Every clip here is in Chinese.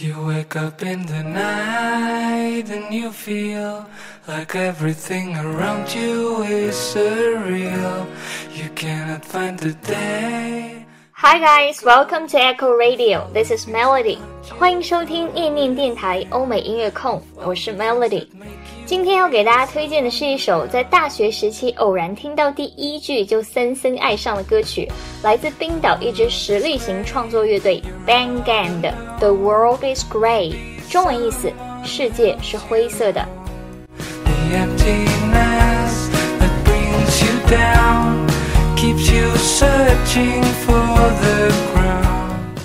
You wake up in the night and you feel like everything around you is surreal. You cannot find the day. Hi guys, welcome to Echo Radio. This is Melody. 欢迎收听念念电台欧美音乐控，我是 Melody。今天要给大家推荐的是一首在大学时期偶然听到第一句就深深爱上的歌曲，来自冰岛一支实力型创作乐队 Bang Gang 的《The World Is Grey》，中文意思：世界是灰色的。The emptiness that brings you down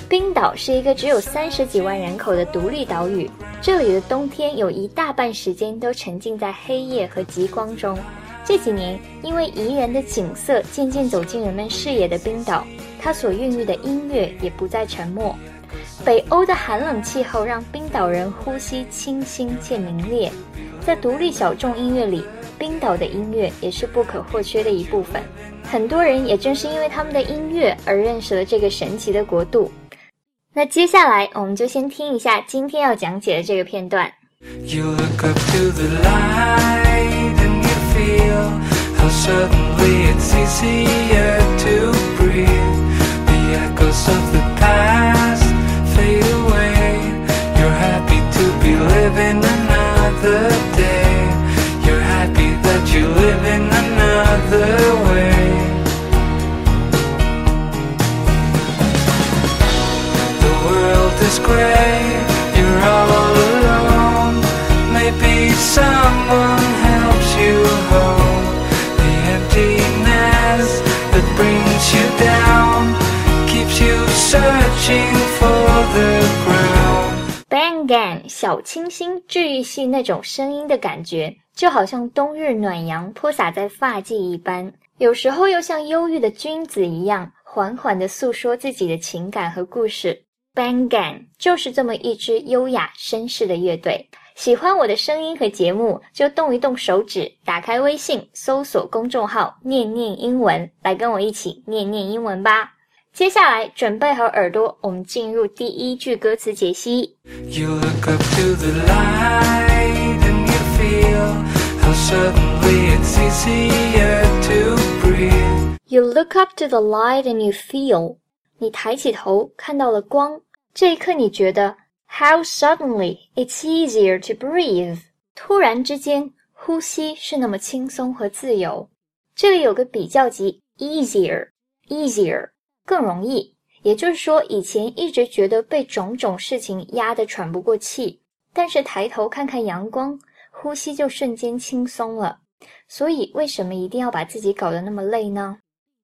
冰岛是一个只有三十几万人口的独立岛屿，这里的冬天有一大半时间都沉浸在黑夜和极光中。这几年，因为宜人的景色渐渐走进人们视野的冰岛，它所孕育的音乐也不再沉默。北欧的寒冷气候让冰岛人呼吸清新且明冽，在独立小众音乐里，冰岛的音乐也是不可或缺的一部分。很多人也正是因为他们的音乐而认识了这个神奇的国度。那接下来，我们就先听一下今天要讲解的这个片段。Another day. Live in another way. The world is gray, you're all alone. Maybe someone helps you home. The emptiness that brings you down keeps you searching for the 小清新治愈系那种声音的感觉，就好像冬日暖阳泼洒在发髻一般，有时候又像忧郁的君子一样，缓缓地诉说自己的情感和故事。Bang Gang 就是这么一支优雅绅士的乐队。喜欢我的声音和节目，就动一动手指，打开微信，搜索公众号“念念英文”，来跟我一起念念英文吧。接下来，准备好耳朵，我们进入第一句歌词解析。You look up to the light and you feel how suddenly it's easier to breathe. You look up to the light and you feel，你抬起头看到了光，这一刻你觉得 How suddenly it's easier to breathe，突然之间呼吸是那么轻松和自由。这里有个比较级 easier，easier 更容易，也就是说以前一直觉得被种种事情压得喘不过气，但是抬头看看阳光，呼吸就瞬间轻松了。所以为什么一定要把自己搞得那么累呢？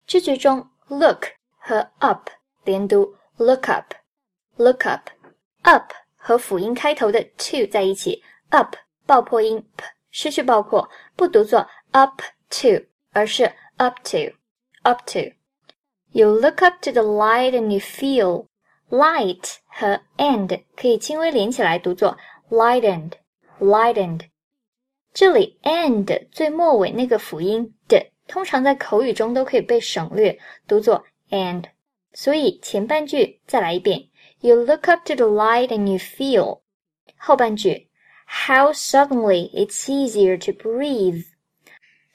这句中 look 和 up 连读 look up，look up，up 和辅音开头的 to 在一起，up 爆破音 p 失去爆破，不读作 up to，而是 up to，up to。You look up to the light and you feel light 和 and 可以轻微连起来读作 lightened，lightened。这里 and 最末尾那个辅音的，通常在口语中都可以被省略，读作 and。所以前半句再来一遍，You look up to the light and you feel。后半句，How suddenly it's easier to breathe。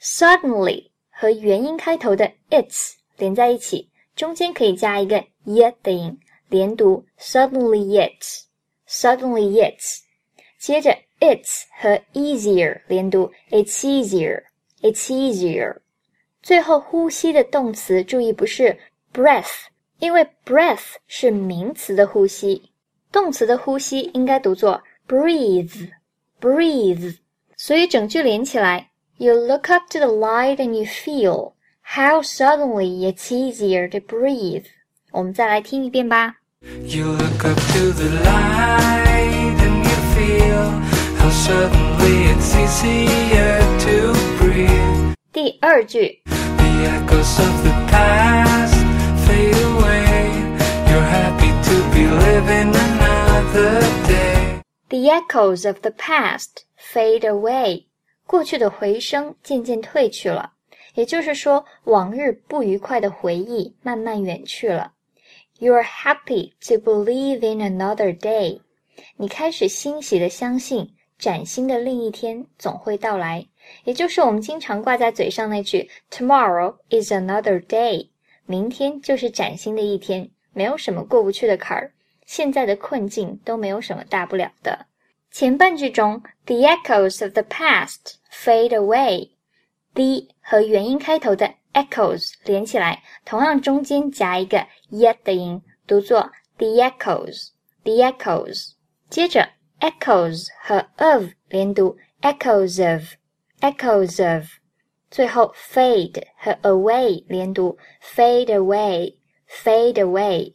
Suddenly 和元音开头的 it's 连在一起，中间可以加一个 yet 的音，连读 suddenly yet，suddenly yet。接着 it's 和 easier 连读 it's easier，it's easier。最后呼吸的动词注意不是 breath，因为 breath 是名词的呼吸，动词的呼吸应该读作 breathe，breathe。所以整句连起来，You look up to the light and you feel how suddenly it's easier to breathe。我们再来听一遍吧。 You look up to the light and you feel how suddenly it's easier to breathe. 第二句 The echoes of the past fade away. You're happy to be living another day. The echoes of the past fade away，过去的回声渐渐褪去了， 也就是说，往日不愉快的回忆慢慢远去了。You're happy to believe in another day，你开始欣喜的相信，崭新的另一天总会到来，也就是我们经常挂在嘴上那句 “Tomorrow is another day”，明天就是崭新的一天，没有什么过不去的坎儿，现在的困境都没有什么大不了的。前半句中，the echoes of the past fade away away，the 和元音开头的 echoes 连起来，同样中间夹一个 yet 的音，读作 the echoes，the echoes。接着 echoes 和 of 连读 echoes of，echoes of。最后 fade 和 away 连读 fade away，fade away。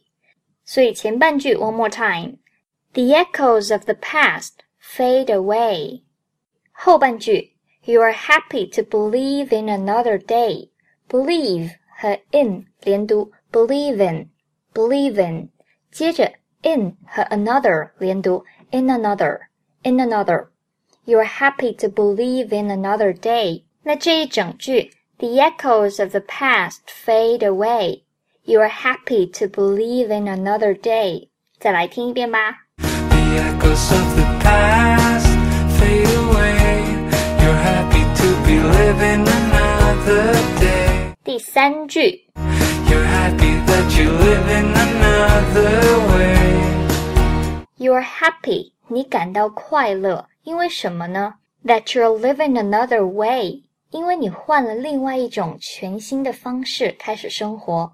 所以前半句 one more time，the echoes of the past。fade away。后半句 ，You are happy to believe in another day。believe 和 in 连读，believe in，believe in。接着 in 和 another 连读，in another，in another。You are happy to believe in another day。那这一整句，The echoes of the past fade away。You are happy to believe in another day。再来听一遍吧。The echoes of the past living another day. 第三句 You're happy that you live in another way. You're happy，你感到快乐，因为什么呢？That you're living another way，因为你换了另外一种全新的方式开始生活。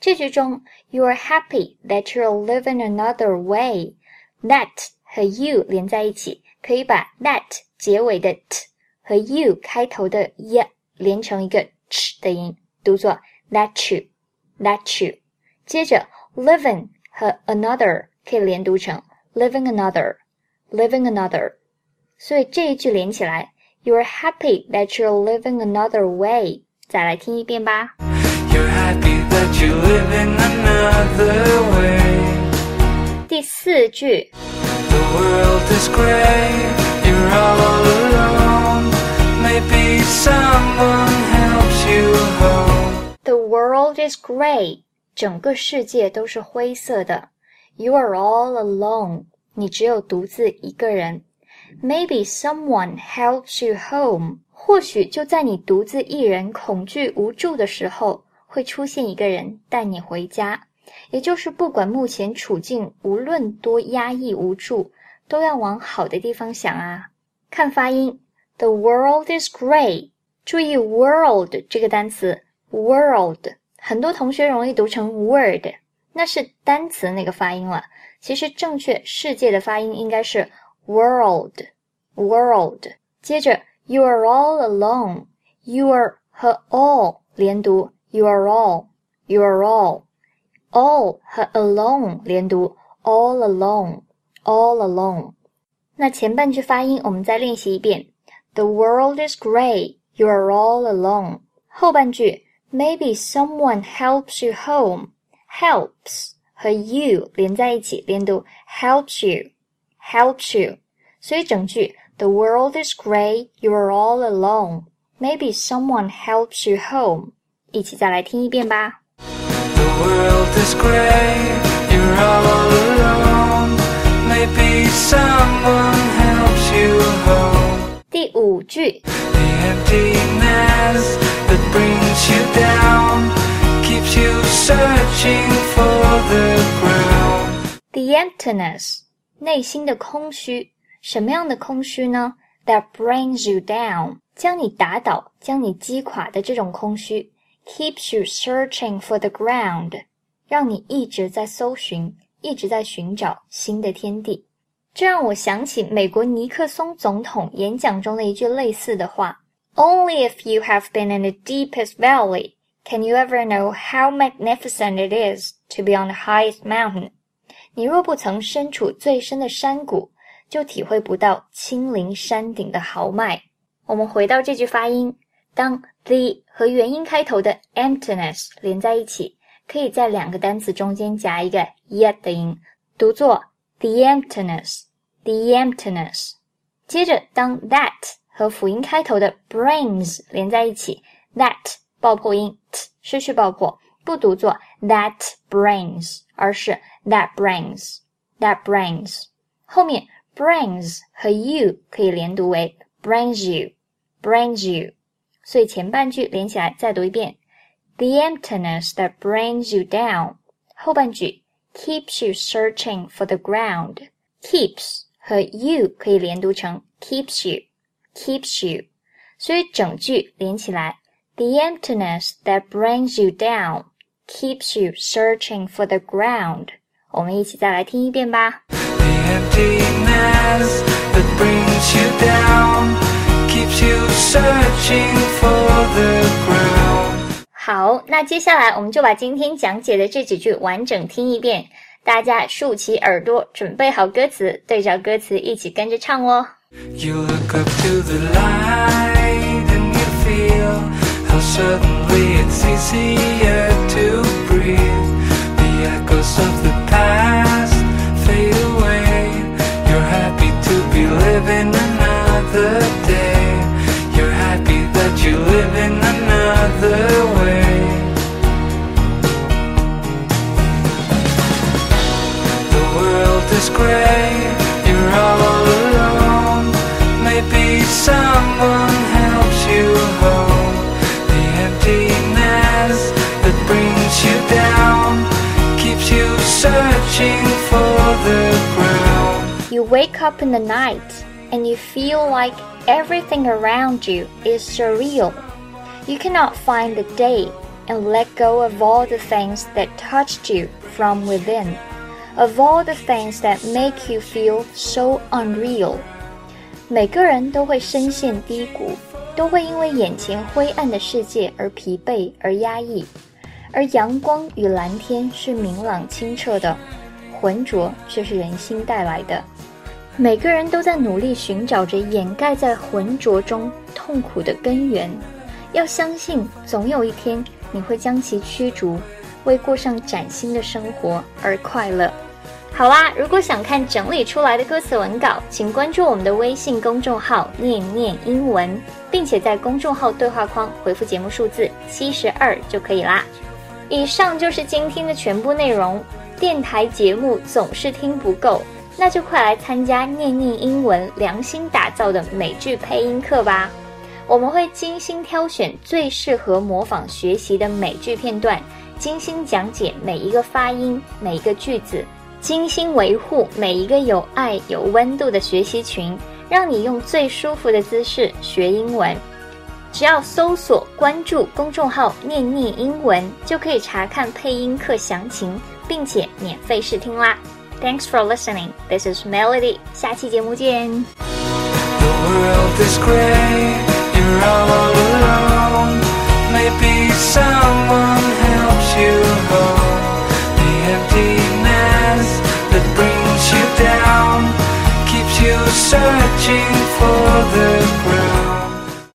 这句中，You're happy that you're living another way。That 和 you 连在一起，可以把 that 结尾的 t 和 you 开头的 y 连成一个 ch 的音，读作 that you，that you。接着 living 和 another 可以连读成 living another，living another。所以这一句连起来，You're happy that you're living another way。再来听一遍吧。You're happy that you're live in another way. 第四句 The world is gray, you're all alone. Maybe someone helps you home. The world is gray，整个世界都是灰色的。You are all alone，你只有独自一个人。Maybe someone helps you home，或许就在你独自一人、恐惧无助的时候，会出现一个人带你回家。也就是不管目前处境无论多压抑无助，都要往好的地方想啊。看发音 ，The world is gray。注意 world 这个单词，world 很多同学容易读成 word，那是单词那个发音了。其实正确世界的发音应该是 world，world。接着 you are all alone，you are 和 all 连读，you are all，you are all。all 和 alone 连读，all alone，all alone。那前半句发音我们再练习一遍 ：The world is gray, you are all alone。后半句，Maybe someone helps you home。helps 和 you 连在一起，连读 helps you，helps you。所以整句，The world is gray, you are all alone。Maybe someone helps you home。一起再来听一遍吧。 The world is gray, you're all alone. Maybe someone helps you home. 第五句 The emptiness that brings you down keeps you searching for the ground. The emptiness，内心的空虚，什么样的空虚呢？That brings you down，将你打倒、将你击垮的这种空虚，keeps you searching for the ground，让你一直在搜寻，一直在寻找新的天地。 这让我想起美国尼克松总统演讲中的一句类似的话：“Only if you have been in the deepest valley can you ever know how magnificent it is to be on the highest mountain。”你若不曾身处最深的山谷，就体会不到亲临山顶的豪迈。我们回到这句发音，当 the 和元音开头的 emptiness 连在一起，可以在两个单词中间夹一个 yet 的音，读作 the emptiness，the emptiness。接着，当 that 和辅音开头的 brings 连在一起，that 爆破音 t 失去爆破，不读作 that brings，而是 that brings，that brings。 后面 brings 和 you 可以连读为 brings you，brings you。所以前半句连起来再读一遍：The emptiness that brings you down。后半句 keeps you searching for the ground。keeps 和 you 可以连读成 keeps you，keeps you。所以整句连起来：The emptiness that brings you down keeps you searching for the ground。我们一起再来听一遍吧。 The emptiness that brings you down keeps you searching for the ground. 好，那接下来我们就把今天讲解的这几句完整听一遍，大家竖起耳朵，准备好歌词，对照歌词一起跟着唱哦。You look up to the light and you feel how suddenly it's easy. You wake up in the night and you feel like everything around you is surreal. You cannot find the day and let go of all the things that touched you from within, of all the things that make you feel so unreal. 每个人都会深陷低谷，都会因为眼前灰暗的世界而疲惫而压抑，而阳光与蓝天是明朗清澈的，浑浊却是人心带来的。 每个人都在努力寻找着掩盖在浑浊中痛苦的根源。要相信，总有一天你会将其驱逐，为过上崭新的生活而快乐。好啦，如果想看整理出来的歌词文稿，请关注我们的微信公众号“念念英文”，并且在公众号对话框回复节目数字七十二就可以啦。以上就是今天的全部内容。电台节目总是听不够，那就快来参加念念英文良心打造的美剧配音课吧！我们会精心挑选最适合模仿学习的美剧片段，精心讲解每一个发音、每一个句子，精心维护每一个有爱、有温度的学习群，让你用最舒服的姿势学英文。只要搜索关注公众号“念念英文”，就可以查看配音课详情，并且免费试听啦。Thanks for listening. This is Melody. 下期节目见。The world is gray, you're all alone. Maybe someone helps you home. The emptiness that brings you down keeps you searching for the ground.